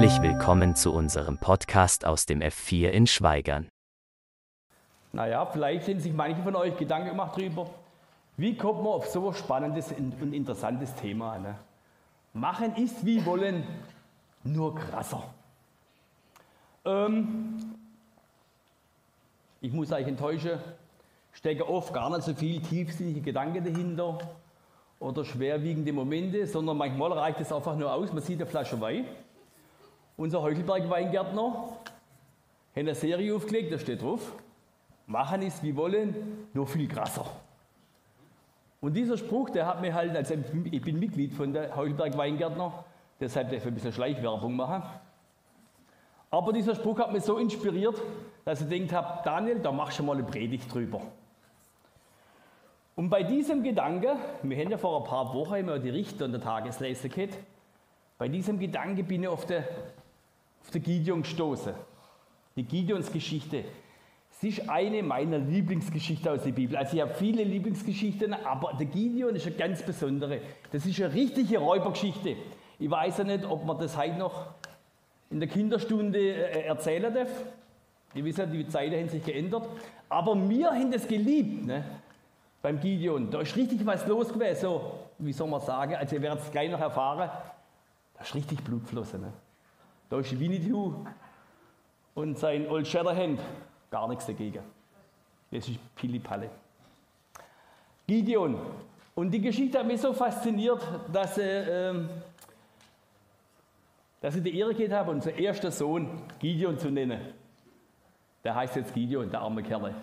Herzlich willkommen zu unserem Podcast aus dem F4 in Schweigern. Naja, vielleicht haben sich manche von euch Gedanken gemacht darüber, wie kommt man auf so ein spannendes und interessantes Thema. Ne? Machen ist wie wollen, nur krasser. Ähm, ich muss euch enttäuschen, stecke oft gar nicht so viel tiefsinnige Gedanken dahinter oder schwerwiegende Momente, sondern manchmal reicht es einfach nur aus, man sieht eine Flasche Wein. Unser Heuchelberg-Weingärtner hat eine Serie aufgelegt, da steht drauf, machen ist wie wollen, nur viel krasser. Und dieser Spruch, der hat mir halt, also ich bin Mitglied von der Heuchelberg Weingärtner, deshalb darf ich ein bisschen Schleichwerbung machen. Aber dieser Spruch hat mich so inspiriert, dass ich gedacht habe, Daniel, da machst du mal eine Predigt drüber. Und bei diesem Gedanke, wir haben ja vor ein paar Wochen immer die Richter und der Tageslese gehabt, bei diesem Gedanke bin ich auf der, auf der Gideon gestoßen. Die Gideons Geschichte. Es ist eine meiner Lieblingsgeschichten aus der Bibel. Also ich habe viele Lieblingsgeschichten, aber der Gideon ist eine ganz besondere. Das ist eine richtige Räubergeschichte. Ich weiß ja nicht, ob man das heute noch in der Kinderstunde äh, erzählen darf. Ihr wisst ja, die Zeiten haben sich geändert. Aber wir haben das geliebt ne? beim Gideon. Da ist richtig was los gewesen. So, wie soll man sagen? Also ihr werdet es gleich noch erfahren. Da ist richtig Blut geflossen. Ne? Da ist Winnie und sein Old Shatterhand gar nichts dagegen. Das ist Pilipalle. Gideon. Und die Geschichte hat mich so fasziniert, dass, äh, dass ich die Ehre gehabt habe, unseren ersten Sohn Gideon zu nennen. Der heißt jetzt Gideon, der arme Kerl.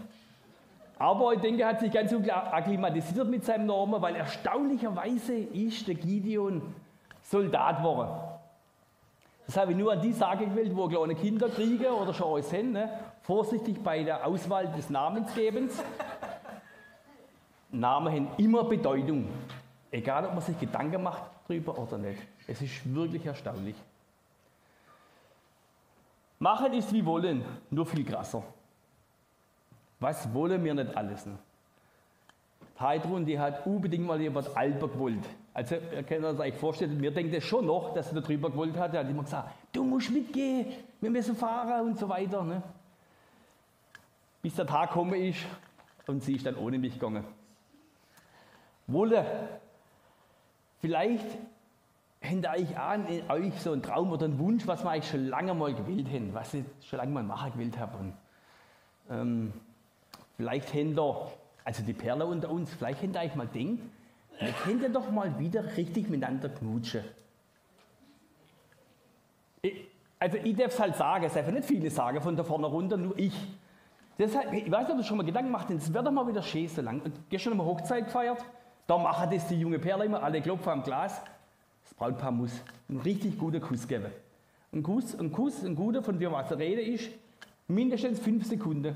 Aber ich denke, er hat sich ganz gut akklimatisiert mit seinem Namen, weil erstaunlicherweise ist der Gideon Soldat geworden. Das habe ich nur an die Sage gewählt, wo kleine Kinder kriegen oder schon alles hin. Ne? Vorsichtig bei der Auswahl des Namensgebens. Namen haben immer Bedeutung. Egal, ob man sich Gedanken macht darüber oder nicht. Es ist wirklich erstaunlich. Machen ist wie wollen, nur viel krasser. Was wollen wir nicht alles? Ne? Heidrun, die hat unbedingt mal jemand Alper gewollt. Also, ihr könnt euch das vorstellen, mir denkt es schon noch, dass er darüber gewollt hat. Er hat immer gesagt, du musst mitgehen, wir müssen fahren und so weiter. Ne? Bis der Tag gekommen ist und sie ist dann ohne mich gegangen. Wolle, vielleicht habt ihr an in euch so einen Traum oder einen Wunsch, was wir eigentlich schon lange mal gewählt haben, was ich schon lange mal machen gewählt habe. Ähm, vielleicht habt ihr also die Perle unter uns, vielleicht ihr euch mal denken, wir könnten doch mal wieder richtig miteinander knutschen. Ich, also ich darf es halt sagen, es einfach nicht viele sagen von da vorne runter, nur ich. Deshalb, ich weiß nicht, ob du schon mal Gedanken gemacht hast, es wird doch mal wieder schön so lang. Und gestern haben wir Hochzeit gefeiert, da machen das die junge Perle immer, alle klopfen am Glas. Das Brautpaar muss einen richtig guten Kuss geben. Ein Kuss, ein Kuss, ein guter, von dem was die Rede ist, mindestens fünf Sekunden.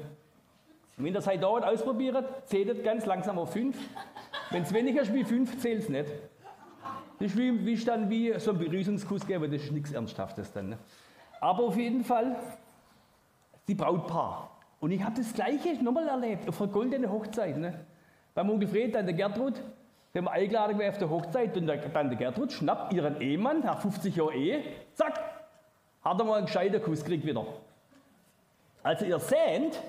Und wenn ihr seid dauert ausprobiert, zählt ganz langsam auf 5. Wenn es weniger ist wie 5, zählt es nicht. Das ist wie, wie, dann wie so ein Begrüßungskuss geben, das ist nichts Ernsthaftes dann. Ne? Aber auf jeden Fall die Brautpaar. Und ich habe das Gleiche nochmal erlebt, auf einer goldenen Hochzeit. Ne? Beim Onkel Fred, dann der Gertrud, wenn wir eingeladen auf der Hochzeit, und der Tante Gertrud schnappt ihren Ehemann, nach 50 Jahren Ehe, zack, hat er mal einen gescheiten Kuss gekriegt wieder. Also ihr seht,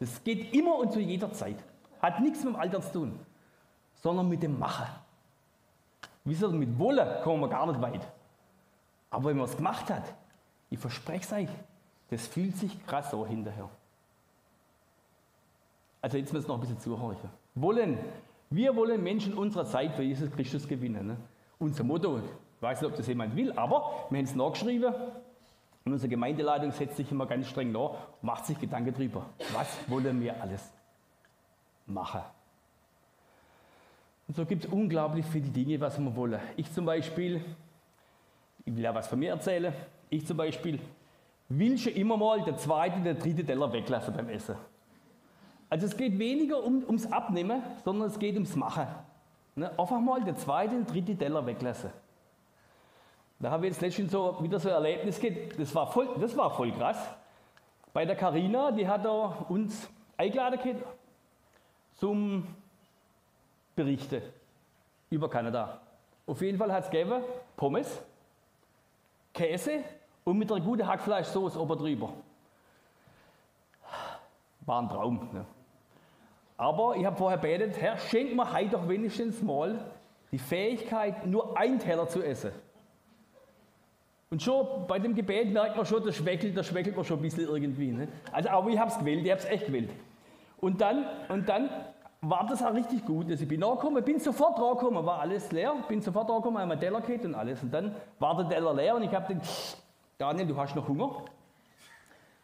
das geht immer und zu jeder Zeit. Hat nichts mit dem Alter zu tun, sondern mit dem Machen. Wisst ihr, mit Wolle kommen wir gar nicht weit. Aber wenn man es gemacht hat, ich verspreche es euch, das fühlt sich krass so hinterher. Also jetzt müssen wir noch ein bisschen zuhören. Wollen, wir wollen Menschen unserer Zeit für Jesus Christus gewinnen. Ne? Unser Motto, ich weiß nicht, ob das jemand will, aber wir haben es nachgeschrieben, und unsere Gemeindeleitung setzt sich immer ganz streng nach, macht sich Gedanken darüber, was wollen wir alles machen. Und so gibt es unglaublich viele Dinge, was wir wollen. Ich zum Beispiel, ich will ja was von mir erzählen, ich zum Beispiel will schon immer mal der zweite der dritte Teller weglassen beim Essen. Also es geht weniger um, ums Abnehmen, sondern es geht ums Machen. Ne? Einfach mal der zweite und dritte Teller weglassen. Da habe ich jetzt letztens so wieder so ein Erlebnis gehabt, das war voll, das war voll krass. Bei der Karina, die hat da uns eingeladen gehabt zum Berichten über Kanada. Auf jeden Fall hat es gegeben Pommes, Käse und mit einer guten Hackfleischsoße oben drüber. War ein Traum. Ne? Aber ich habe vorher betet, Herr, schenk mir heute doch wenigstens mal die Fähigkeit, nur einen Teller zu essen. Und schon bei dem Gebet merkt man schon, das schwächelt, das schwächelt man schon ein bisschen irgendwie. Ne? Also, aber ich habe es gewählt, ich habe es echt gewählt. Und dann, und dann war das auch richtig gut. Also ich bin angekommen, bin sofort angekommen, war alles leer, bin sofort angekommen, meinen Teller gehabt und alles. Und dann war der Teller leer und ich habe den, Daniel, du hast noch Hunger?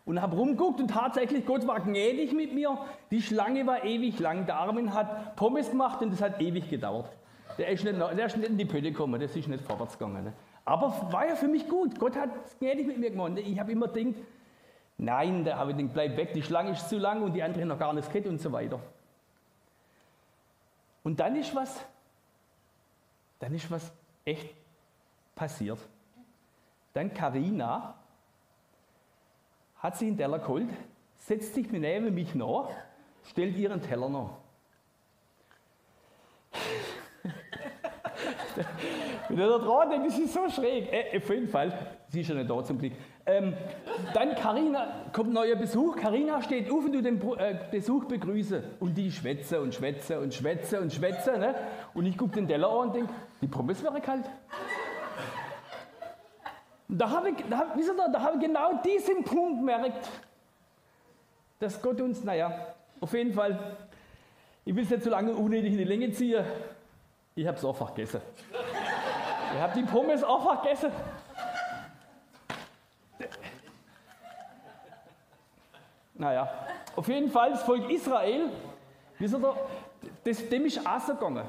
Und habe rumgeguckt und tatsächlich, Gott war gnädig mit mir. Die Schlange war ewig lang. Der Armin hat Pommes gemacht und das hat ewig gedauert. Der ist nicht, der ist nicht in die Pötte gekommen, das ist nicht vorwärts gegangen. Ne? Aber war ja für mich gut. Gott hat gnädig mit mir gemacht. Ich habe immer gedacht, nein, da habe ich gedacht, bleib weg, die Schlange ist zu lang und die andere noch gar nicht kennt und so weiter. Und dann ist was, dann ist was echt passiert. Dann Karina hat sich einen Teller geholt, setzt sich neben mich nach, stellt ihren Teller nach. Er dran denkt, das ist so schräg. Äh, auf jeden Fall, sie ist ja nicht da zum Glück. Ähm, dann Karina kommt neuer Besuch. Karina steht auf und du den äh, Besuch begrüße. Und die schwätze und schwätze und schwätze und schwätze. Ne? Und ich gucke den Teller an und denke, die Pommes wäre kalt. Da habe ich, da, wisst ihr, da habe ich genau diesen Punkt gemerkt, dass Gott uns, naja, auf jeden Fall, ich will es nicht so lange unnötig in die Länge ziehen, ich habe es einfach gegessen. Ich habe die Pommes einfach gegessen. Naja, auf jeden Fall, das Volk Israel, wisst ihr, das, dem ist auch so gegangen.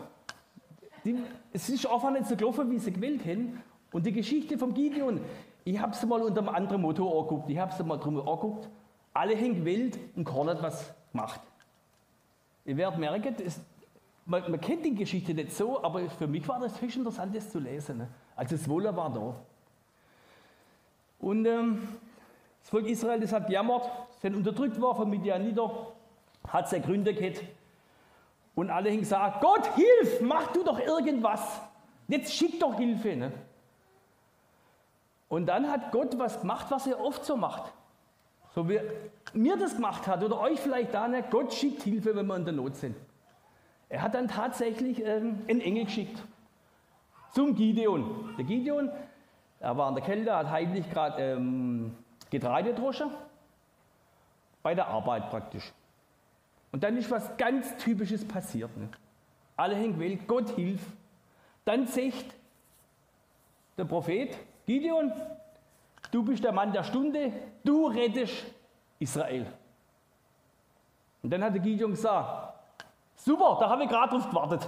Es ist einfach nicht so gelaufen, wie sie gewählt haben. Und die Geschichte vom Gideon, ich habe sie mal unter einem anderen Motto angeguckt. Ich habe sie mal drum angeguckt. Alle haben gewählt und keiner hat was gemacht. Ihr werdet merken, das, man, man, kennt die Geschichte nicht so, aber für mich war das höchst interessant, das zu lesen. Ne? Also das Wohler war da. Und ähm, das Volk Israel, das hat jammert, sind unterdrückt worden von Midianiter, hat seine Gründe gehabt. Und alle haben gesagt, Gott, hilf, mach du doch irgendwas. Jetzt schick doch Hilfe. Ne? Und dann hat Gott was gemacht, was er oft so macht. So wie mir das gemacht hat oder euch vielleicht da, ne? Gott schickt Hilfe, wenn wir in der Not sind. Er hat dann tatsächlich ähm, einen Engel geschickt zum Gideon. Der Gideon, er war in der Kälte, hat heimlich gerade ähm, Getreide droschen, bei der Arbeit praktisch. Und dann ist was ganz Typisches passiert. Ne? Alle haben gewählt, Gott hilf. Dann sagt der Prophet, Gideon, du bist der Mann der Stunde, du rettest Israel. Und dann hat der Gideon gesagt, super, da habe ich gerade drauf gewartet.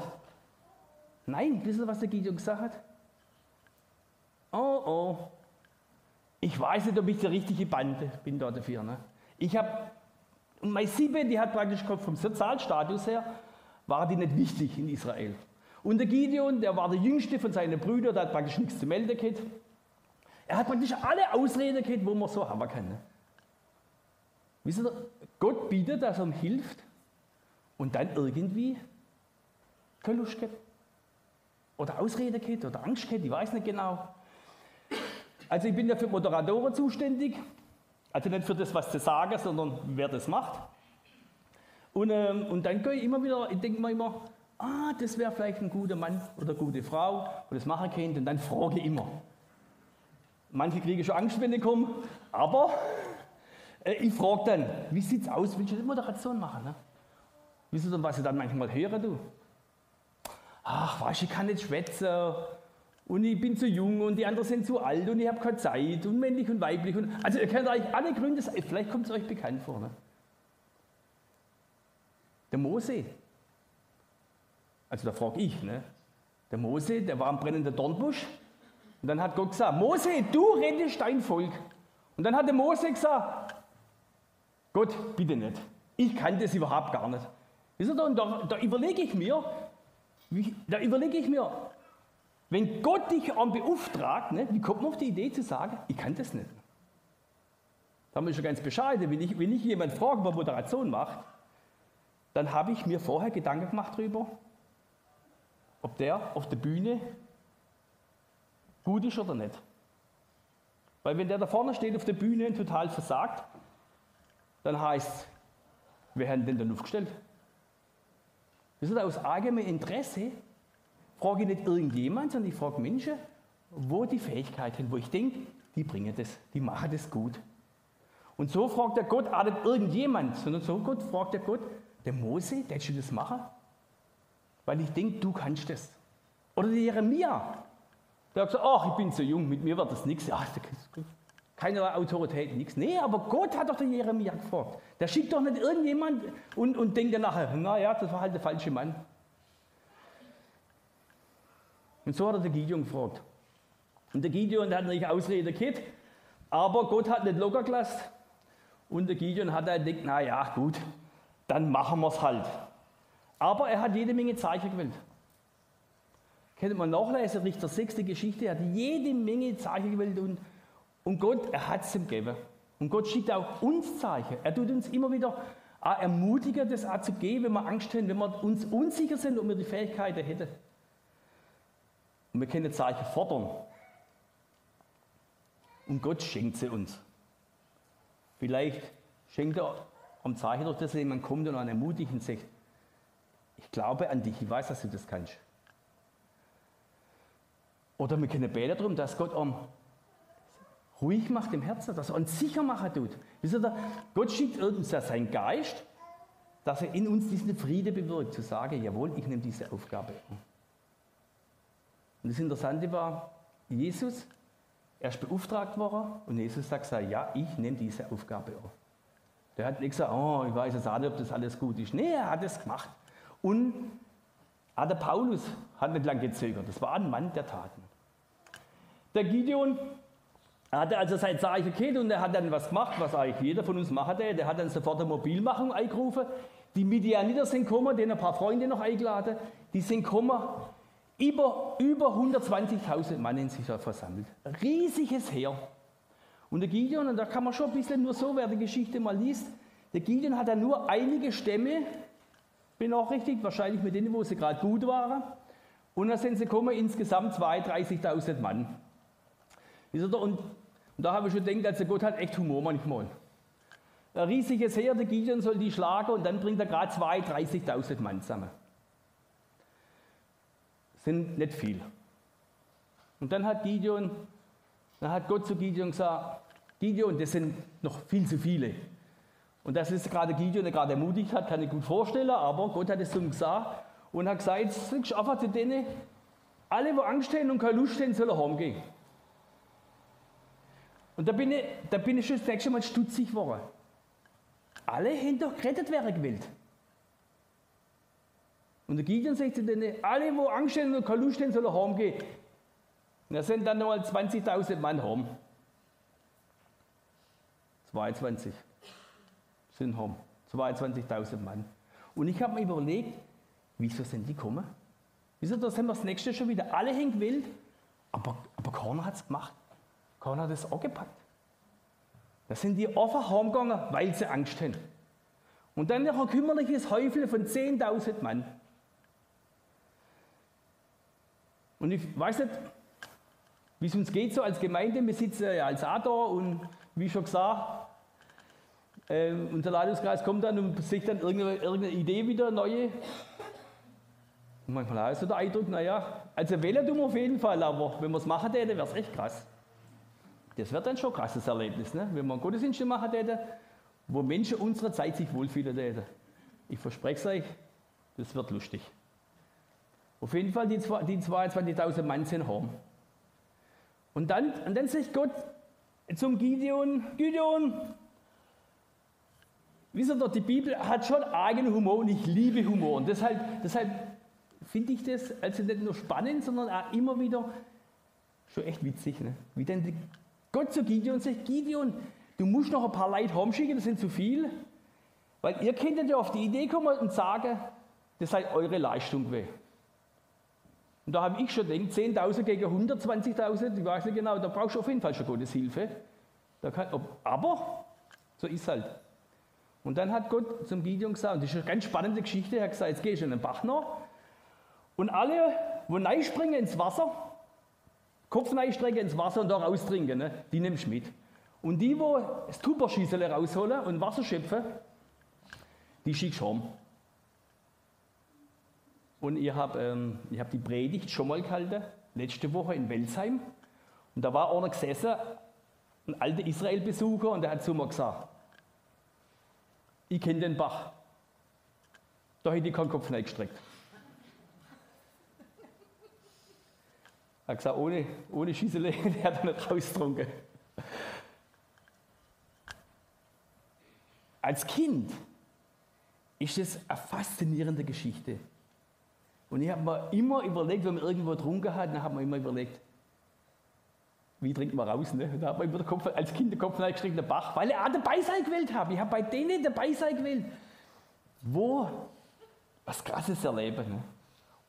Nein, wisst ihr, was der Gideon gesagt hat? Oh, oh, ich weiß nicht, ob ich der richtige Bande bin da dafür. Ne? Ich habe, und meine Siebe, die hat praktisch vom Sozialstatus her, war die nicht wichtig in Israel. Und der Gideon, der war der jüngste von seinen Brüdern, der hat praktisch nichts zu melden gehabt. Er hat praktisch alle Ausreden gehabt, wo man so haben kann. Ne? Wisst ihr, Gott bietet, dass er ihm hilft und dann irgendwie keine Lust gehabt. Oder Ausrede gehabt oder Angst gehabt, ich weiß nicht genau. Also ich bin ja für Moderatoren zuständig, also nicht für das, was zu sagen, sondern wer das macht. Und, ähm, und dann gehe ich immer wieder, ich denke mir immer, ah, das wäre vielleicht ein guter Mann oder eine gute Frau, wo das machen könnte, und dann frage ich immer. Manche kriegen schon Angst, wenn die kommen, aber äh, ich frage dann, wie sieht es aus, willst du eine Moderation machen? Ne? Wisst ihr, was ich dann manchmal höre, du? Ach, weißt ich kann nicht schwätzen und ich bin zu jung und die anderen sind zu alt und ich habe keine Zeit und männlich und weiblich. Und, also ihr könnt euch alle Gründe sagen, vielleicht kommt es euch bekannt vor. Ne? Der Mose, also da frage ich, ne? der Mose, der war am brennenden Dornbusch und dann hat Gott gesagt, Mose, du rettest dein Volk. Und dann hat der Mose gesagt, Gott, bitte nicht. Ich kann das überhaupt gar nicht. Ihr, da, da überlege ich mir, da überlege ich mir, wenn Gott dich an beauftragt, ne, wie kommt man auf die Idee zu sagen, ich kann das nicht? Da bin ich schon ganz bescheiden. Wenn ich, wenn ich jemand frage, wer Moderation macht, dann habe ich mir vorher Gedanken gemacht darüber, ob der auf der Bühne gut ist oder nicht. Weil wenn der da vorne steht auf der Bühne und total versagt, dann heißt wer hat denn dann aufgestellt? Das ist aus eigenem Interesse, frage ich nicht irgendjemand, sondern ich frage Menschen, wo die Fähigkeiten, wo ich denke, die bringen das, die machen das gut. Und so fragt der Gott auch nicht irgendjemand, sondern so Gott fragt der Gott, der Mose, der du das machen? Weil ich denke, du kannst das. Oder der Jeremia, der hat gesagt, ach, ich bin so jung, mit mir wird das nichts. Ja, keine Autorität, nichts. Nee, aber Gott hat doch den Jeremia gefragt. Der schickt doch nicht irgendjemand und, und denkt dann nachher, naja, das war halt der falsche Mann. Und so hat er den Gideon gefragt. Und der Gideon hat nicht Ausrede gehabt, aber Gott hat nicht locker gelassen. Und der Gideon hat halt gedacht, naja, gut, dann machen wir es halt. Aber er hat jede Menge Zeichen gewählt. Könnte man nachlesen, Richter 6. Geschichte, er hat jede Menge Zeichen gewählt und, und Gott, er hat es ihm gegeben. Und Gott schickt auch uns Zeichen. Er tut uns immer wieder ermutigen, das auch zu geben, wenn wir Angst haben, wenn wir uns unsicher sind und wir die Fähigkeiten hätten. Und wir können Zeichen fordern. Und Gott schenkt sie uns. Vielleicht schenkt er am Zeichen durch das jemand kommt und einen ermutigt und sagt, ich glaube an dich, ich weiß, dass du das kannst. Oder wir können beten darum, dass Gott am ruhig macht im Herzen, dass er uns sicher machen tut. Wisst ihr, Gott schickt uns ja seinen Geist, dass er in uns diesen Friede bewirkt, zu sagen, jawohl, ich nehme diese Aufgabe an. Und das Interessante war, Jesus, er ist beauftragt worden und Jesus sagt, ja, ich nehme diese Aufgabe an. Der hat nicht gesagt, oh, ich weiß jetzt auch nicht, ob das alles gut ist. Nee, er hat es gemacht. Und auch der Paulus hat nicht lange gezögert. Das war ein Mann der Taten. Der Gideon hatte also sein Zeichen und er hat dann was gemacht, was eigentlich jeder von uns macht. Der hat dann sofort eine Mobilmachung eingerufen. Die Midianiter sind gekommen, denen ein paar Freunde noch eingeladen. Die sind gekommen, über, über 120.000 Mann in sich versammelt. Riesiges Heer. Und der Gideon, und da kann man schon ein bisschen nur so, wer die Geschichte mal liest, der Gideon hat dann nur einige Stämme benachrichtigt, wahrscheinlich mit denen, wo sie gerade gut waren. Und dann sind sie gekommen, insgesamt 32.000, 30.000 Mann. Und, und da habe ich schon gedacht, also Gott hat echt Humor manchmal. Ein riesiges Heer, der Gideon soll die schlagen und dann bringt er gerade 2.000, 30.000 Mann zusammen. Sind nicht viel. Und dann hat Gideon, dann hat Gott zu Gideon gesagt, Gideon, das sind noch viel zu viele. Und das ist gerade Gideon, der gerade ermutigt hat, kann ich gut vorstellen, aber Gott hat es zum gesagt und hat gesagt, jetzt einfach zu denen, alle, die Angst haben und keine Lust haben, sollen heimgehen. Und da bin ich, da bin ich schon das nächste Mal stutzig geworden. Alle haben doch gerettet werden gewillt. Und der Gideon sagt zu denen, alle, wo Angst haben und keine Lust haben, sollen heimgehen. Und da sind dann nochmal 20.000 Mann heim. 22 sind heim. 22.000 Mann. Und ich habe mir überlegt, wieso sind die gekommen? Wieso, da sind wir das nächste schon wieder. Alle haben gewählt, aber, aber keiner hat es gemacht. Keiner hat es angepackt. Da sind die einfach heimgegangen, weil sie Angst haben. Und dann noch ein kümmerliches Häufel von 10.000 Mann. Und ich weiß nicht, wie es uns geht so als Gemeinde. Wir sitzen ja als A da und wie schon gesagt, äh, unser Leitungskreis kommt dann und sich dann irgendeine, irgendeine Idee wieder, neue. Und manchmal auch so der Eindruck, naja, also wählen tun wir auf jeden Fall, aber wenn wir es machen täten, wäre es echt krass. Das wird dann schon ein krasses Erlebnis, ne? wenn wir einen Gottesdienst machen täten, wo Menschen unserer Zeit sich wohlfühlen täten. Ich verspreche es euch, das wird lustig. Auf jeden Fall, die, die 22.000 Mann sind heim. Und dann, und dann sagt Gott zum Gideon, Gideon, wisst ihr doch, die Bibel hat schon eigenen Humor und ich liebe Humor. Und deshalb, deshalb finde ich das also nicht nur spannend, sondern auch immer wieder schon echt witzig. Ne? Wie denn Gott zu Gideon sagt, Gideon, du musst noch ein paar Leute heimschicken, das sind zu viel. Weil ihr könntet ja auf die Idee kommen und sagen, das sei eure Leistung gewesen. Und da habe ich schon gedacht, 10.000 gegen 120.000, ich weiß nicht genau, da brauchst du auf jeden Fall schon Gottes Hilfe. Kann, aber so ist halt. Und dann hat Gott zum Gideon gesagt, und das ist eine ganz spannende Geschichte, er hat gesagt, jetzt gehst du in den Bach nach und alle, wo springen ins Wasser, Kopf reinstrecken ins Wasser und da raustrinken, ne? die nimmst du mit. Und die, wo das Tupperschießel rausholen und Wasser schöpfen, die schickst du heim. Und ich habe ähm, hab die Predigt schon mal gehalten, letzte Woche in Welsheim. Und da war einer gesessen, ein alter Israel-Besucher, und der hat zu mir gesagt, ich kenne den Bach. Da hätte ich keinen Kopf reingestreckt. Er hat gesagt, ohne, ohne der hat er nicht rausgetrunken. Als Kind ist es eine faszinierende Geschichte. Und ich habe mir immer überlegt, wenn man irgendwo getrunken hat, dann hat man immer überlegt, wie trinkt man raus? Ne? Da hat man immer Kopf, als Kind den Kopf reingestreckt, der Bach, weil ich auch dabei sein gewählt habe. Ich habe bei denen dabei sein gewählt, wo was Krasses erleben. Ne?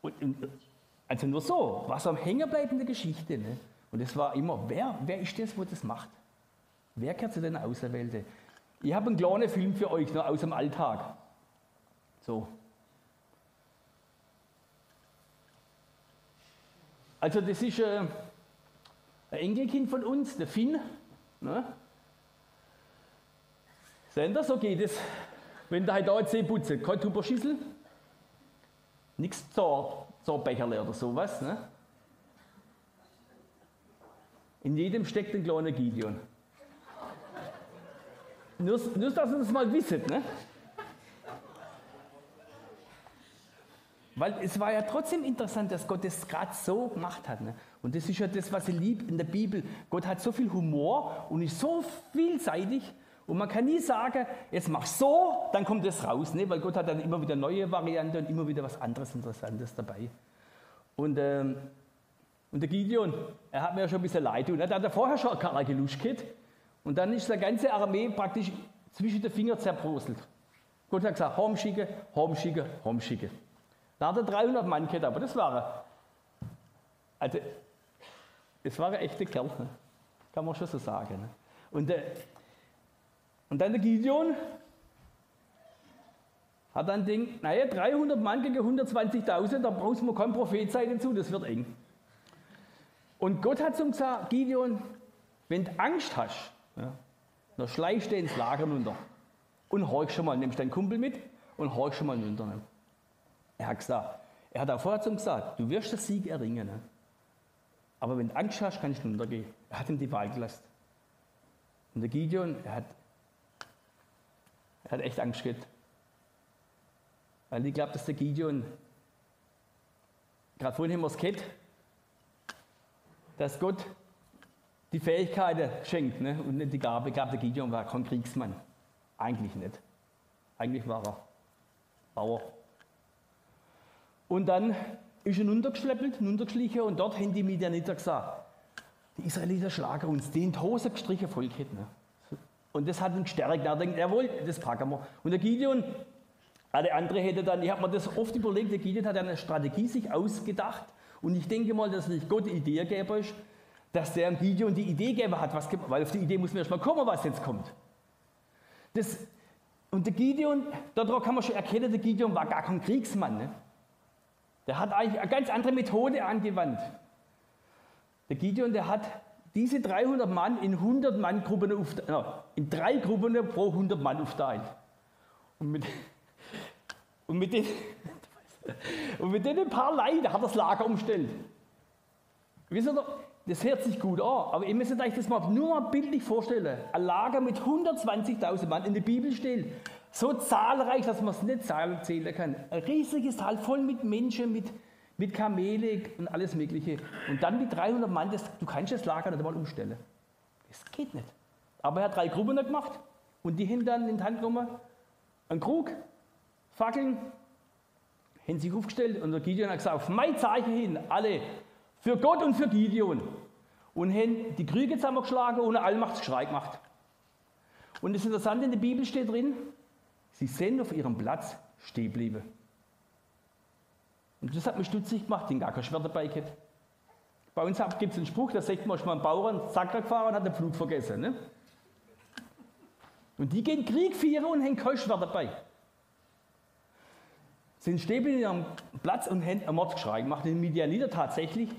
Und, und, also nur so, was am hängen Geschichte. Ne? Und es war immer, wer, wer ist das, wo das macht? Wer gehört zu den Auserwählten? Ich habe einen kleinen Film für euch noch aus dem Alltag. So. Also das ist äh, ein Enkelkind von uns, der Finn. Ne? Sehen das, so geht es. Wenn der da jetzt putzen, kein Tupperschüssel, nichts zur, zur Becherle oder sowas. Ne? In jedem steckt ein kleiner Gideon. Nur, nur dass ihr das mal wisst. Ne? Weil es war ja trotzdem interessant, dass Gott das gerade so gemacht hat. Ne? Und das ist ja das, was ich liebe in der Bibel. Gott hat so viel Humor und ist so vielseitig. Und man kann nie sagen, jetzt mach so, dann kommt das raus. Ne? Weil Gott hat dann immer wieder neue Varianten und immer wieder was anderes Interessantes dabei. Und, ähm, und der Gideon, er hat mir ja schon ein bisschen leid und er hat vorher schon geluscht und dann ist seine ganze Armee praktisch zwischen den Fingern zerbröselt. Gott hat gesagt, heimschicken, heimschicken, heimschicken. Da hat er 300 Mann gehabt, aber das war also es war ein echter Kerl, ne? kann man schon so sagen. Ne? Und, äh, und dann der Gideon hat dann denkt, naja, 300 Mann gegen 120.000, da brauchst du kein Prophet sein dazu, das wird eng. Und Gott hat zum gesagt, Gideon, wenn du Angst hast, ja, dann schleichst du ins Lager runter und horch schon mal, nimmst deinen Kumpel mit und horch schon mal runter. Ne? Er hat gesagt, er hat auch vorher zum gesagt, du wirst den Sieg erringen. Ne? Aber wenn du Angst hast, kannst du runtergehen. Er hat ihm die Wahl gelassen. Und der Gideon, er hat, er hat echt Angst gehabt. Weil ich glaube, dass der Gideon, gerade vorhin haben wir es gehabt, dass Gott die Fähigkeiten schenkt ne? und nicht die Gabe. Ich glaube, der Gideon war kein Kriegsmann. Eigentlich nicht. Eigentlich war er Bauer. Und dann ist er runtergeschleppelt, runtergeschlichen und dort haben die Midianiter gesagt, die Israeliter schlagen uns, die in die Hose gestrichen Volk hätten. Ne? Und das hat ihn gestärkt. Er denkt, jawohl, das packen wir. Und der Gideon, alle andere hätte dann, ich habe mir das oft überlegt, der Gideon hat eine Strategie sich ausgedacht. Und ich denke mal, dass nicht Gott die Idee gegeben ist, dass der Gideon die Idee hat, was, weil auf die Idee muss man erst mal kommen, was jetzt kommt. Das, und der Gideon, darauf kann man schon erkennen, der Gideon war gar kein Kriegsmann. Ne? Der hat eigentlich eine ganz andere Methode angewandt. Der Gideon, der hat diese 300 Mann in 100 Mann Gruppen äh, in drei Gruppen pro 100 Mann aufteilt. Und mit, und mit den und mit den paar Leuten hat das Lager umstellt. Wisst ihr, das hört sich gut an, aber ihr müsst euch das mal nur mal bildlich vorstellen. Ein Lager mit 120.000 Mann in der Bibel steht. So zahlreich, dass man es nicht zählen kann. Ein riesiges Tal voll mit Menschen, mit, mit Kamele und alles Mögliche. Und dann mit 300 Mann, das, du kannst das Lager nicht mal umstellen. Das geht nicht. Aber er hat drei Gruppen gemacht und die haben dann in die Hand genommen, einen Krug, Fackeln, haben sich aufgestellt und der Gideon hat gesagt, auf mein Zeichen hin, alle, für Gott und für Gideon. Und haben die Krüge zusammengeschlagen und ein Allmachtsschrei gemacht. Und das Interessante in der Bibel steht drin, Sie sind auf ihrem Platz stehen geblieben. Und das hat mich stutzig gemacht, den gar kein Schwert dabei gehabt. Bei uns gibt es einen Spruch, da sagt man, mal ein Bauern Zacker gefahren und hat den Flug vergessen. Ne? Und die gehen Krieg führen und haben kein Schwert dabei. Sind stehen in ihrem Platz und haben ein Mordsgeschrei gemacht. In Midianiter tatsächlich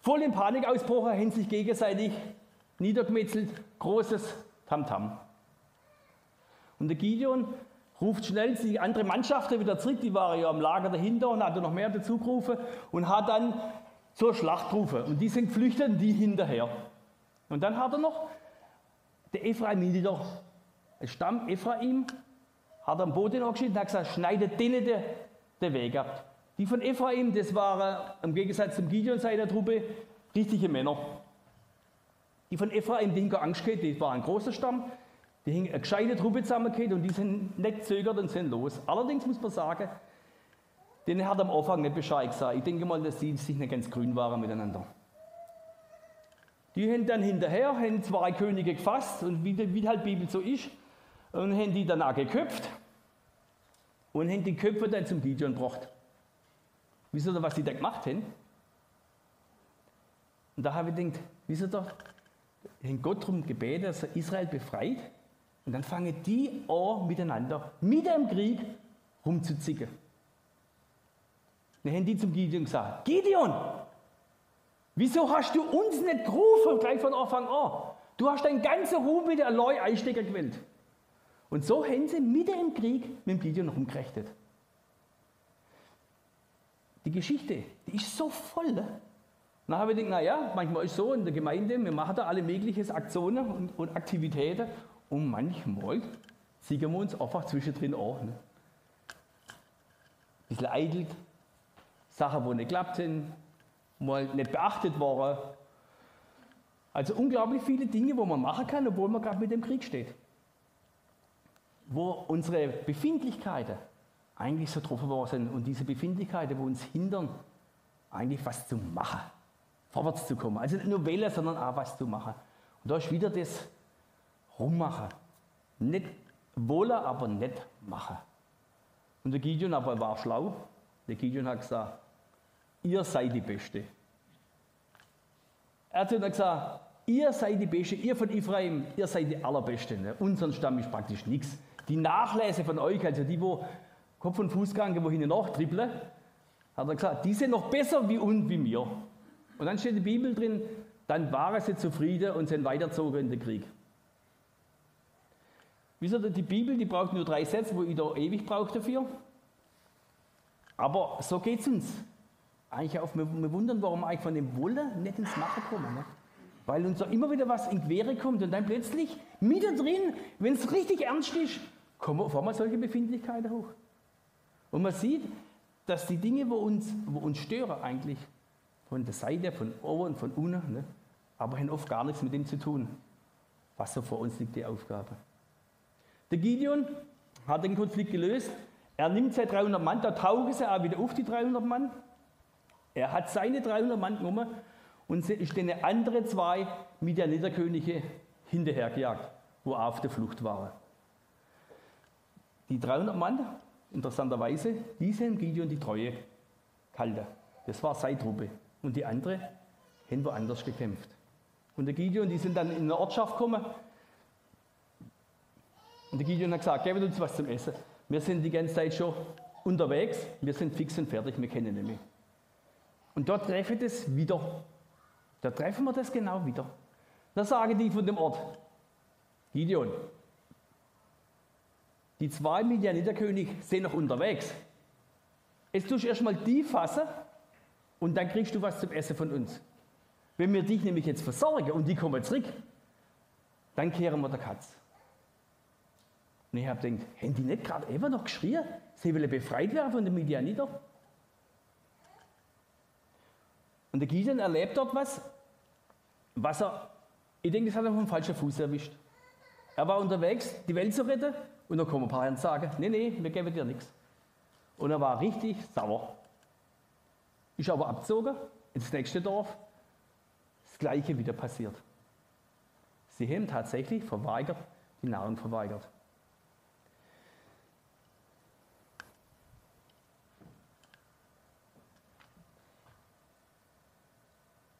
voll in Panik ausbrochen, haben sich gegenseitig niedergemetzelt, großes Tamtam. Und der Gideon ruft schnell die andere Mannschaften wieder zurück, die waren ja am Lager dahinter und hat noch mehr dazu gerufen und hat dann zur Schlacht gerufen. Und die sind geflüchtet die hinterher. Und dann hat er noch der Ephraimiter, der Stamm Ephraim, hat am Boden angeschnitten und hat gesagt, schneidet denen den, den Weg ab. Die von Ephraim, das waren im Gegensatz zum Gideon seiner Truppe richtige Männer. Die von Ephraim, die hinter Angst geht, die war ein großer Stamm, die haben eine gescheite Truppe zusammengeht und die sind nicht zögert und sind los. Allerdings muss man sagen, denen hat am Anfang nicht Bescheid gesagt. Ich denke mal, dass die sich nicht ganz grün waren miteinander. Die haben dann hinterher, haben zwei Könige gefasst und wie, wie halt die Bibel so ist, und haben die danach geköpft und haben die Köpfe dann zum Gideon gebracht. Wisst ihr, was die da gemacht haben? Und da habe ich gedacht, wisst ihr, haben Gott darum gebeten, dass er Israel befreit und dann fangen die an, miteinander, mit dem Krieg, rumzuzicken. Dann haben die zum Gideon gesagt: Gideon, wieso hast du uns nicht gerufen gleich von Anfang an? Du hast dein ganzer Ruhm mit der Leu Einstecker gewählt. Und so haben sie mitten im Krieg mit dem Gideon rumgerechnet. Die Geschichte, die ist so voll. Ne? Dann habe ich gedacht, naja, manchmal ist es so in der Gemeinde, wir machen da alle möglichen Aktionen und, und Aktivitäten und manchmal ziehen wir uns einfach zwischendrin an. Ne? Ein bisschen eitelt, Sachen, die nicht geklappt sind, mal nicht beachtet waren. Also unglaublich viele Dinge, wo man machen kann, obwohl man gerade mit dem Krieg steht. Wo unsere Befindlichkeiten eigentlich so getroffen worden sind und diese Befindlichkeiten, wo uns hindern, eigentlich was zu machen, vorwärts zu kommen. Also nicht nur wählen, sondern auch was zu machen. Und da ist wieder das rummachen. Nicht wollen, aber nicht machen. Und der Gideon aber war schlau. Der Gideon hat gesagt, ihr seid die Beste. Er hat gesagt, ihr seid die Beste, ihr von Ephraim, ihr seid die Allerbeste. Ne? Unseren Stamm ist praktisch nichts. Die Nachlässe von euch, also die, wo Kopf- und Fußgange, wo hinten nachtrippeln, hat er gesagt, die sind noch besser wie uns, wie mir. Und dann steht der Bibel drin, dann waren sie zufrieden und sind weitergezogen in den Krieg. Wisst ihr, die Bibel, die braucht nur drei Sätze, wo ich da ewig brauche dafür. Aber so geht es uns. Eigentlich auch, wir, wir wundern, warum eigentlich von dem Wollen nicht ins Machen kommen. Ne? Weil uns da immer wieder was in Quere kommt und dann plötzlich, mittendrin, wenn es richtig ernst ist, kommen auf einmal solche Befindlichkeiten hoch. Und man sieht, dass die Dinge, wo uns, wo uns stören, eigentlich von der Seite, von oben von unten, ne? aber haben oft gar nichts mit dem zu tun. Was so vor uns liegt, die Aufgabe. Der Gideon hat den Konflikt gelöst. Er nimmt seine 300 Mann, da tauchen sie auch wieder auf, die 300 Mann. Er hat seine 300 Mann genommen und ist den anderen zwei mit der Niederkönige hinterhergejagt, wo er auf der Flucht waren. Die 300 Mann, interessanterweise, die sind Gideon die Treue gehalten. Das war seine Truppe. Und die andere haben woanders gekämpft. Und der Gideon, die sind dann in eine Ortschaft gekommen, und der Gideon hat gesagt, gebt uns was zum Essen. Wir sind die ganze Zeit schon unterwegs, wir sind fix und fertig, wir kennen mehr. Und dort treffen wir das wieder. Da treffen wir das genau wieder. Da sagen die von dem Ort, Gideon, die zwei Midianiterkönig sind noch unterwegs. Jetzt tust du erstmal die fassen und dann kriegst du was zum Essen von uns. Wenn wir dich nämlich jetzt versorgen und die kommen zurück, dann kehren wir der Katz. Und ich habe gedacht, haben die nicht gerade eben noch geschrien, sie wollen befreit werden von den Midianiter? Und der Gideon erlebt dort was, was er, ich denke, das hat er vom falschen Fuß erwischt. Er war unterwegs, die Welt zu retten, und dann kommen ein paar und sagen, nee, nee, wir geben dir nichts. Und er war richtig sauer. Ist aber abgezogen ins nächste Dorf. Das gleiche wieder passiert. Sie haben tatsächlich verweigert, die Nahrung verweigert.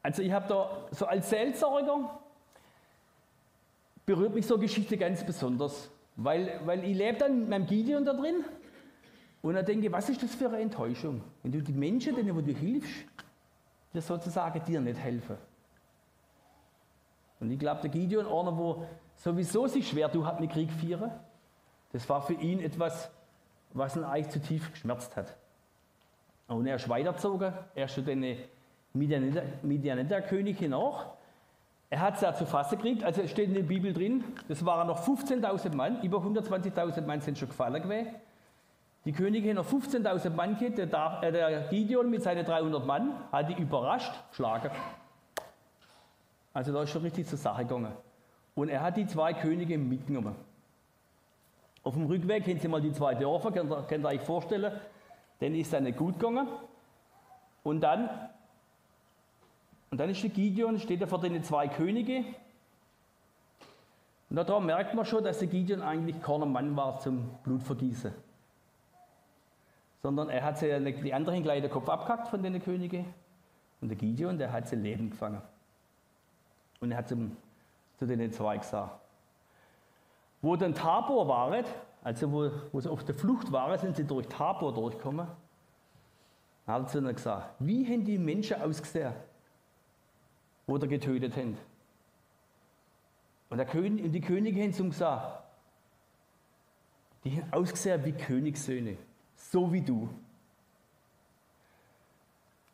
Also ich habe da so als Seelsorger berührt mich so Geschichte ganz besonders, weil, weil ich lebe dann mit meinem Gideon da drin und dann denke, was ist das für eine Enttäuschung, wenn du die Menschen, denen wo du hilfst, dir sozusagen dir nicht helfen. Und ich glaube, der Gideon, einer, wo sowieso sich schwer tut hat mit Krieg führen, das war für ihn etwas, was ihn eigentlich zu tief geschmerzt hat. Und er ist weitergezogen, er ist zu den Midianiter-König nach. Er hat es ja zu fassen gekriegt, also es steht in der Bibel drin, das waren noch 15.000 Mann, über 120.000 Mann sind schon gefallen gewesen. Die Könige haben noch 15.000 Mann gehabt, der, äh, der Gideon mit seinen 300 Mann hat die überrascht, schlagen. Also da ist schon richtig zur Sache gegangen. Und er hat die zwei Könige mitgenommen. Auf dem Rückweg kennen Sie mal die zwei Dörfer, könnt ihr, könnt ihr euch vorstellen. Denen ist dann nicht gut gegangen. Und dann, und dann ist der Gideon, steht er vor den zwei Könige. Und daran merkt man schon, dass der Gideon eigentlich keiner Mann war zum Blutvergießen. Sondern er hat sie, die anderen gleich den Kopf abgehackt von den Königen. Und der Gideon, der hat sie Leben gefangen. Und er hat zum, zu den zwei gesagt. Wo dann Tabor war, also wo, wo sie auf der Flucht waren, sind sie durch Tabor durchgekommen. Dann hat zu ihnen gesagt, wie haben die Menschen ausgesehen, sie getötet haben? Und, der König, und die Könige haben zum gesagt, die haben ausgesehen wie Königssöhne, so wie du.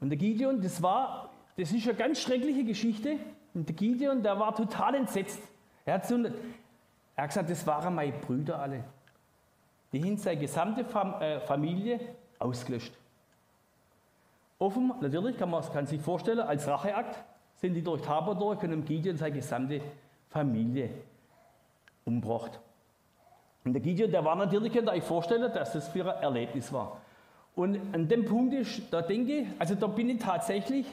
Und der Gideon, das war, das ist eine ganz schreckliche Geschichte. Und der Gideon, der war total entsetzt. Er hat, so, er hat gesagt, das waren meine Brüder alle. Die haben seine gesamte Fam äh, Familie ausgelöscht. Offen, natürlich kann man sich vorstellen, als Racheakt sind die durch Tabor durch und haben Gideon seine gesamte Familie umgebracht. Und der Gideon, der war natürlich, könnt ihr euch vorstellen, dass das für ein Erlebnis war. Und an dem Punkt ist, da denke ich, also da bin ich tatsächlich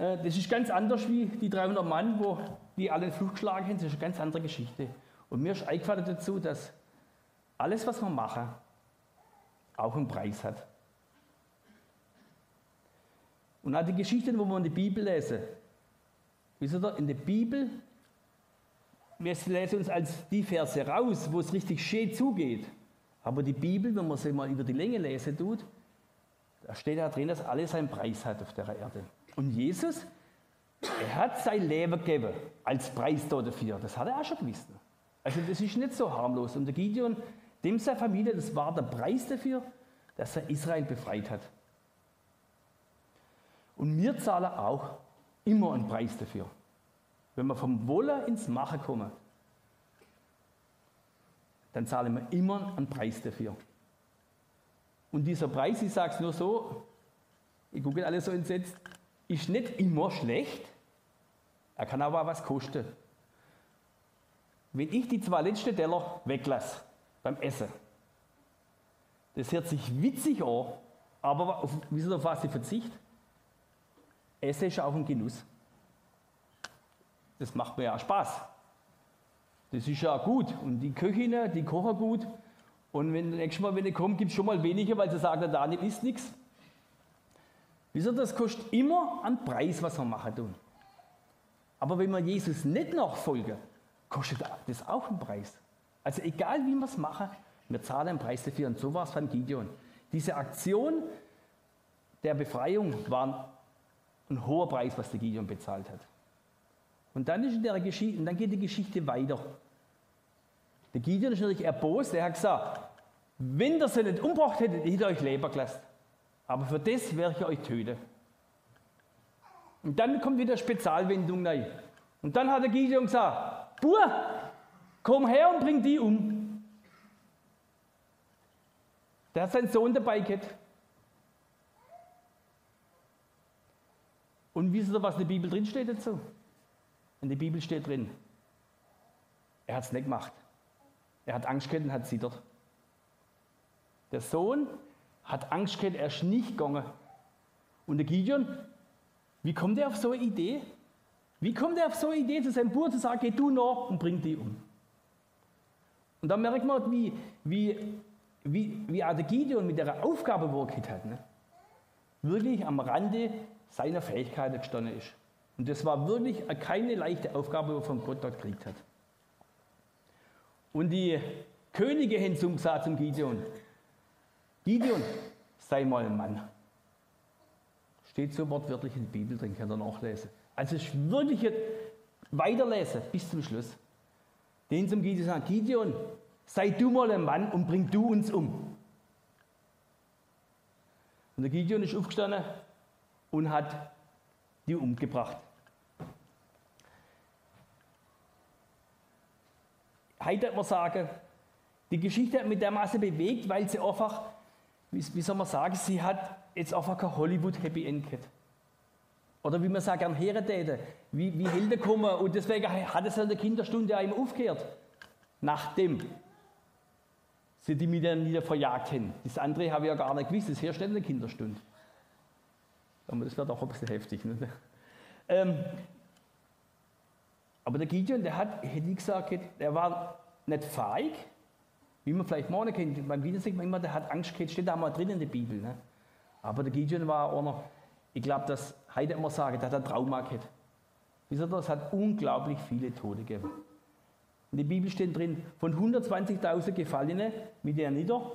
äh, das ist ganz anders wie die 300 Mann, wo die alle in Flucht geschlagen haben. Das ist eine ganz andere Geschichte. Und mir ist eingefallen dazu, dass alles, was wir machen, auch einen Preis hat. Und auch die Geschichten, wo wir in der Bibel lesen, wisst ihr, in der Bibel, wir lesen uns als die Verse raus, wo es richtig schön zugeht. Aber die Bibel, wenn man sie mal über die Länge lesen tut, da steht da drin, dass alles einen Preis hat auf der Erde. Und Jesus, er hat sein Leben gegeben als Preis dafür. Das hat er auch schon gewusst. Also das ist nicht so harmlos. Und der Gideon, dem seine Familie, das war der Preis dafür, dass er Israel befreit hat. Und wir zahlen auch immer einen Preis dafür. Wenn wir vom Wollen ins Machen kommen, dann zahlen wir immer einen Preis dafür. Und dieser Preis, ich sage es nur so, ich gucke alle so entsetzt, ist nicht immer schlecht, er kann aber auch was kosten. Wenn ich die zwei letzten Teller weglasse beim Essen, das hört sich witzig an, aber auf, wissen Sie, auf was ich verzichte? Essen ist auch ein Genuss. Das macht mir ja Spaß. Das ist ja gut. Und die Köchinnen, die kochen gut. Und wenn nächstes Mal, wenn ich komme, gibt es schon mal weniger, weil sie sagen, der Daniel isst nichts. Wieso? Das kostet immer einen Preis, was wir machen tun. Aber wenn wir Jesus nicht nachfolgen, kostet das auch einen Preis. Also egal wie wir es machen, wir zahlen einen Preis dafür. Und so war es beim Gideon. Diese Aktion der Befreiung war ein hoher Preis, was der Gideon bezahlt hat. Und dann, ist in der Geschichte, und dann geht die Geschichte weiter. Der Gideon ist natürlich erbost, er hat gesagt, wenn ihr sie nicht umgebracht hättet, hätte ich euch Leber gelassen. Aber für das werde ich euch töten. Und dann kommt wieder Spezialwendung rein. Und dann hat der Gideon gesagt, Bur, komm her und bring die um. Der hat seinen Sohn dabei gehabt. Und wisst ihr, was in der Bibel drin steht dazu? In der Bibel steht drin, er hat es nicht gemacht. Er hat Angst gehabt und hat zittert. Der Sohn hat Angst gehabt, er ist nicht gegangen. Und der Gideon, wie kommt er auf so eine Idee? Wie kommt er auf so eine Idee, zu seinem Bruder zu sagen, geh du noch und bring die um? Und da merkt man, wie, wie, wie, wie auch der Gideon mit der Aufgabe, wo er hat, ne? wirklich am Rande seiner Fähigkeiten gestanden ist. Und das war wirklich keine leichte Aufgabe, die er von Gott dort gekriegt hat. Und die Könige haben zum zum Gideon, Gideon, sei mal ein Mann. Steht so wortwörtlich in der Bibel drin, könnt ihr nachlesen. Also es ist wirklich Weiterlesen bis zum Schluss. Den zum Gideon sagen, Gideon, sei du mal ein Mann und bring du uns um. Und der Gideon ist aufgestanden und hat die umgebracht. Man sagen, die Geschichte hat mich dermaßen bewegt, weil sie einfach, wie, soll man sagen, sie hat jetzt einfach kein Hollywood-Happy End gehabt. Oder wie man sagt, am Heretäten, wie, wie Helden kommen und deswegen hat es in der Kinderstunde auch immer aufgehört. Nachdem sie die mit nieder verjagt haben. Das andere habe ich ja gar nicht gewusst, das in der Kinderstunde. Aber das wird auch ein bisschen heftig. Ne? Ähm, aber der Gideon, der hat, hätte ich gesagt, der war nicht feig, wie man vielleicht morgen kennt. Beim Gideon sagt man immer, der hat Angst gehabt, steht da mal drin in der Bibel. Ne? Aber der Gideon war auch noch, ich glaube, dass heute immer sagen, der hat ein Trauma gehabt. Wisst ihr, das hat unglaublich viele Tote gegeben. In der Bibel steht drin, von 120.000 Gefallene mit der nieder,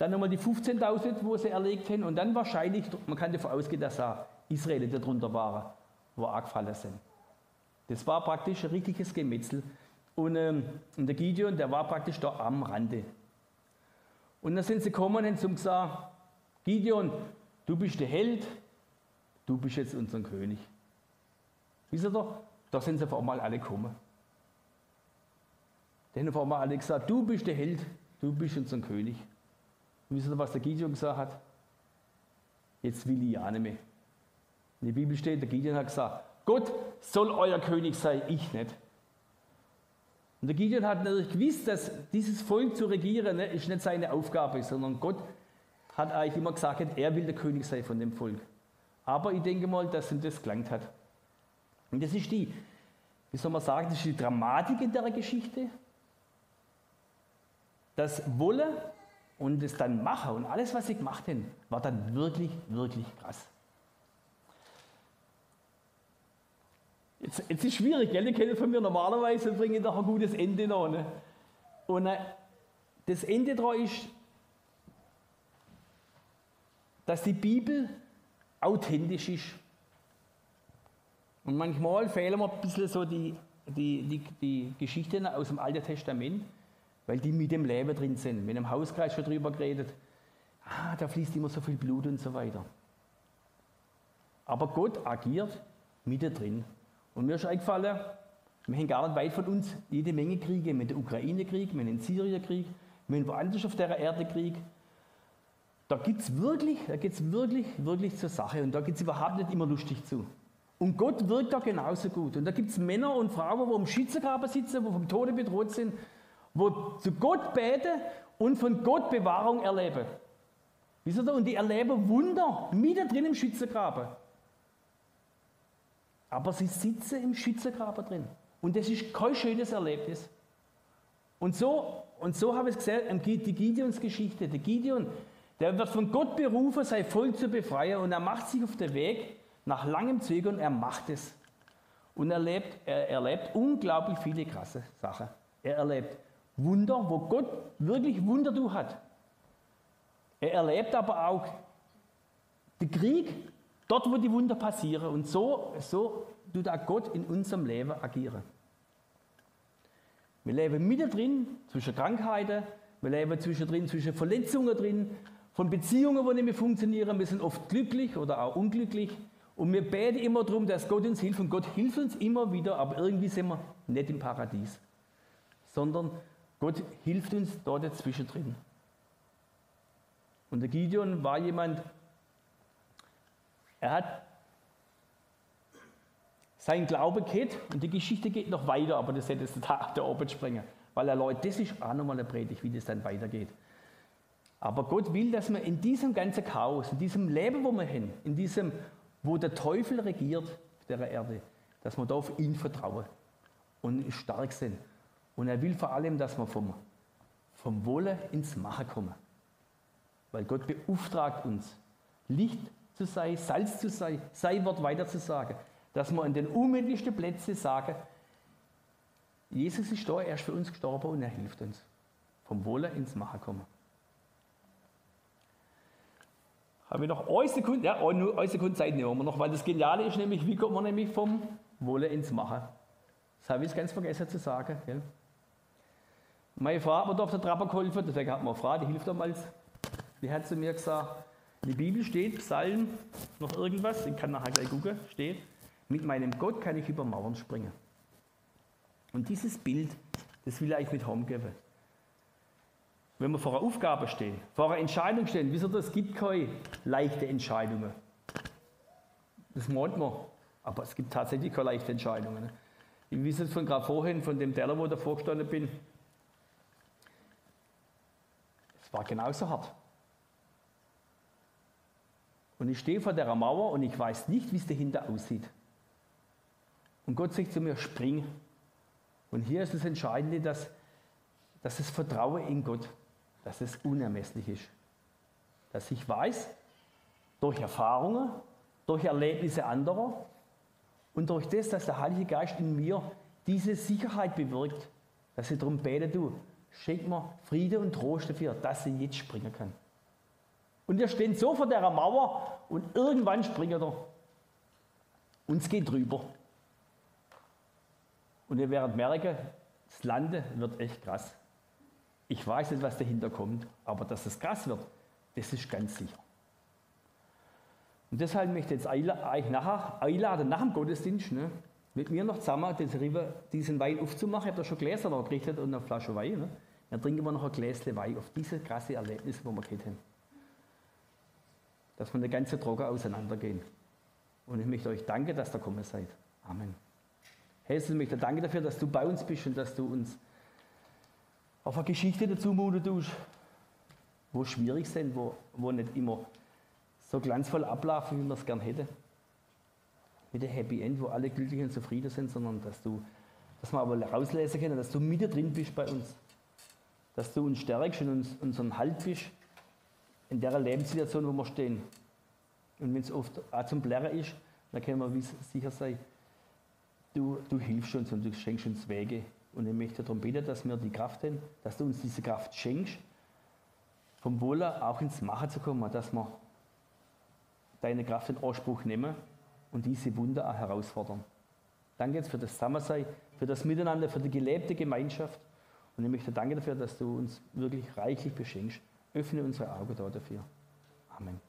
dann nochmal die 15.000, wo sie erlegt haben, und dann wahrscheinlich, man kann davon ausgehen, dass auch Israel darunter waren, wo angefallen sind. Das war praktisch ein richtiges Gemetzel. Und, ähm, und der Gideon, der war praktisch da am Rande. Und dann sind sie gekommen und haben gesagt, Gideon, du bist der Held, du bist jetzt unser König. Wisst ihr doch, da sind sie auf einmal alle gekommen. Dann haben auf einmal alle gesagt, du bist der Held, du bist unser König. Und wisst ihr, was der Gideon gesagt hat? Jetzt will ich ja nicht mehr. In der Bibel steht, der Gideon hat gesagt, Gott soll euer König sein, ich nicht. Und der Gideon hat natürlich gewusst, dass dieses Volk zu regieren ne, ist nicht seine Aufgabe, sondern Gott hat eigentlich immer gesagt, er will der König sein von dem Volk. Aber ich denke mal, dass ihm das gelangt hat. Und das ist die, wie soll man sagen, das ist die Dramatik in der Geschichte. Das Wolle und das dann Machen und alles, was sie gemacht haben, war dann wirklich, wirklich krass. Jetzt, jetzt ist es schwierig, gell? Die kennen von mir normalerweise bringe ich doch ein gutes Ende noch. Ne? Und äh, das Ende daran ist, dass die Bibel authentisch ist. Und manchmal fehlen mir ein bisschen so die, die, die, die Geschichten aus dem Alten Testament, weil die mit dem Leben drin sind. Wenn im Hauskreis schon drüber geredet, ah, da fließt immer so viel Blut und so weiter. Aber Gott agiert mit drin. Und mir ist eingefallen, wir haben gar nicht weit von uns jede Menge Kriege. Mit dem Ukraine-Krieg, mit dem Syrien-Krieg, mit woanders auf der Erde Krieg. Da geht es wirklich, da geht's wirklich, wirklich zur Sache und da geht es überhaupt nicht immer lustig zu. Und Gott wirkt da genauso gut. Und da gibt es Männer und Frauen, wo im Schützengraben sitzen, wo vom Tode bedroht sind, wo zu Gott beten und von Gott Bewahrung erleben. Wisst ihr, und die erleben Wunder mitten drin im Schützengraben. Aber sie sitzen im Schützengraben drin. Und das ist kein schönes Erlebnis. Und so, und so habe ich es gesehen, die Gideons Geschichte. Der Gideon, der wird von Gott berufen, sein Volk zu befreien und er macht sich auf den Weg nach langem Zögern er macht es. Und er erlebt, er erlebt unglaublich viele krasse Sachen. Er erlebt Wunder, wo Gott wirklich Wunder du hat. Er erlebt aber auch den Krieg, Dort, wo die Wunder passieren. Und so, so tut auch Gott in unserem Leben agieren. Wir leben mittendrin zwischen Krankheiten, wir leben zwischendrin zwischen Verletzungen drin, von Beziehungen, die nicht mehr funktionieren. Wir sind oft glücklich oder auch unglücklich. Und wir beten immer darum, dass Gott uns hilft. Und Gott hilft uns immer wieder, aber irgendwie sind wir nicht im Paradies. Sondern Gott hilft uns dort zwischendrin. Und der Gideon war jemand, er hat sein Glaube geht und die Geschichte geht noch weiter, aber das hätte jetzt da, da oben springen. Weil er Leute, das ist auch nochmal eine Predigt, wie das dann weitergeht. Aber Gott will, dass wir in diesem ganzen Chaos, in diesem Leben, wo wir hin, in diesem, wo der Teufel regiert auf der Erde, dass wir da auf ihn vertrauen und stark sind. Und er will vor allem, dass wir vom, vom Wolle ins Machen kommen. Weil Gott beauftragt uns, Licht zu sein, Salz zu sein, sein Wort weiter zu sagen. Dass wir an den unmöglichsten Plätzen sagen, Jesus ist da, er ist für uns gestorben und er hilft uns. Vom Wohle ins Machen kommen. Habe ich noch eine Sekunde, ja, eine Sekunde Zeit nehmen wir noch, weil das Geniale ist nämlich, wie kommt man nämlich vom Wolle ins Machen. Das habe ich ganz vergessen zu sagen. Gell? Meine Frau hat mir auf der Trapper geholfen, deswegen hat mir eine Frau, die hilft damals. Die hat zu mir gesagt, in der Bibel steht, Psalm, noch irgendwas, ich kann nachher gleich gucken, steht, mit meinem Gott kann ich über Mauern springen. Und dieses Bild, das will ich mit heimgeben. Wenn wir vor einer Aufgabe stehen, vor einer Entscheidung stehen, wisst ihr, es gibt keine leichte Entscheidungen. Das meint man, aber es gibt tatsächlich keine leichten Entscheidungen. Ich weiß es von gerade vorhin, von dem Teller, wo ich davor gestanden bin. War genauso hart. Und ich stehe vor der Mauer und ich weiß nicht, wie es dahinter aussieht. Und Gott sagt zu mir, spring. Und hier ist das Entscheidende, dass, dass das Vertrauen in Gott, dass es unermesslich ist. Dass ich weiß, durch Erfahrungen, durch Erlebnisse anderer und durch das, dass der Heilige Geist in mir diese Sicherheit bewirkt, dass ich darum bete, du, schenk mir Friede und Trost dafür, dass ich jetzt springen kann. Und wir stehen so vor der Mauer und irgendwann springen er. Und es geht drüber. Und ihr werdet merken, das Lande wird echt krass. Ich weiß nicht, was dahinter kommt, aber dass es krass wird, das ist ganz sicher. Und deshalb möchte ich jetzt euch nachher einladen, nach dem Gottesdienst, ne, mit mir noch zusammen diesen Wein aufzumachen. Ich habe da schon Gläser noch gerichtet und eine Flasche Wein. Ne. Dann trinken wir noch ein Gläschen Wein auf diese krasse Erlebnisse, wo wir gehabt haben dass wir eine ganze Droge auseinandergehen. Und ich möchte euch danken, dass ihr gekommen seid. Amen. Jesus, ich möchte danke dafür, dass du bei uns bist und dass du uns auf eine Geschichte dazu muten tust, wo schwierig sind, wo, wo nicht immer so glanzvoll ablaufen, wie wir es gern hätten. Mit dem Happy End, wo alle glücklich und zufrieden sind, sondern dass du, dass wir aber rauslesen können, dass du mit drin bist bei uns. Dass du uns stärkst und uns, unseren Halt bist in der Lebenssituation, wo wir stehen. Und wenn es oft auch zum Blären ist, dann können wir sicher sein, du, du hilfst uns und du schenkst uns Wege. Und ich möchte darum bitten, dass wir die Kraft haben, dass du uns diese Kraft schenkst, vom Wohler auch ins Machen zu kommen, dass wir deine Kraft in Anspruch nehmen und diese Wunder auch herausfordern. Danke jetzt für das Zusammensein, für das Miteinander, für die gelebte Gemeinschaft. Und ich möchte danke dafür, dass du uns wirklich reichlich beschenkst. Öffne unsere Augen da dafür. Amen.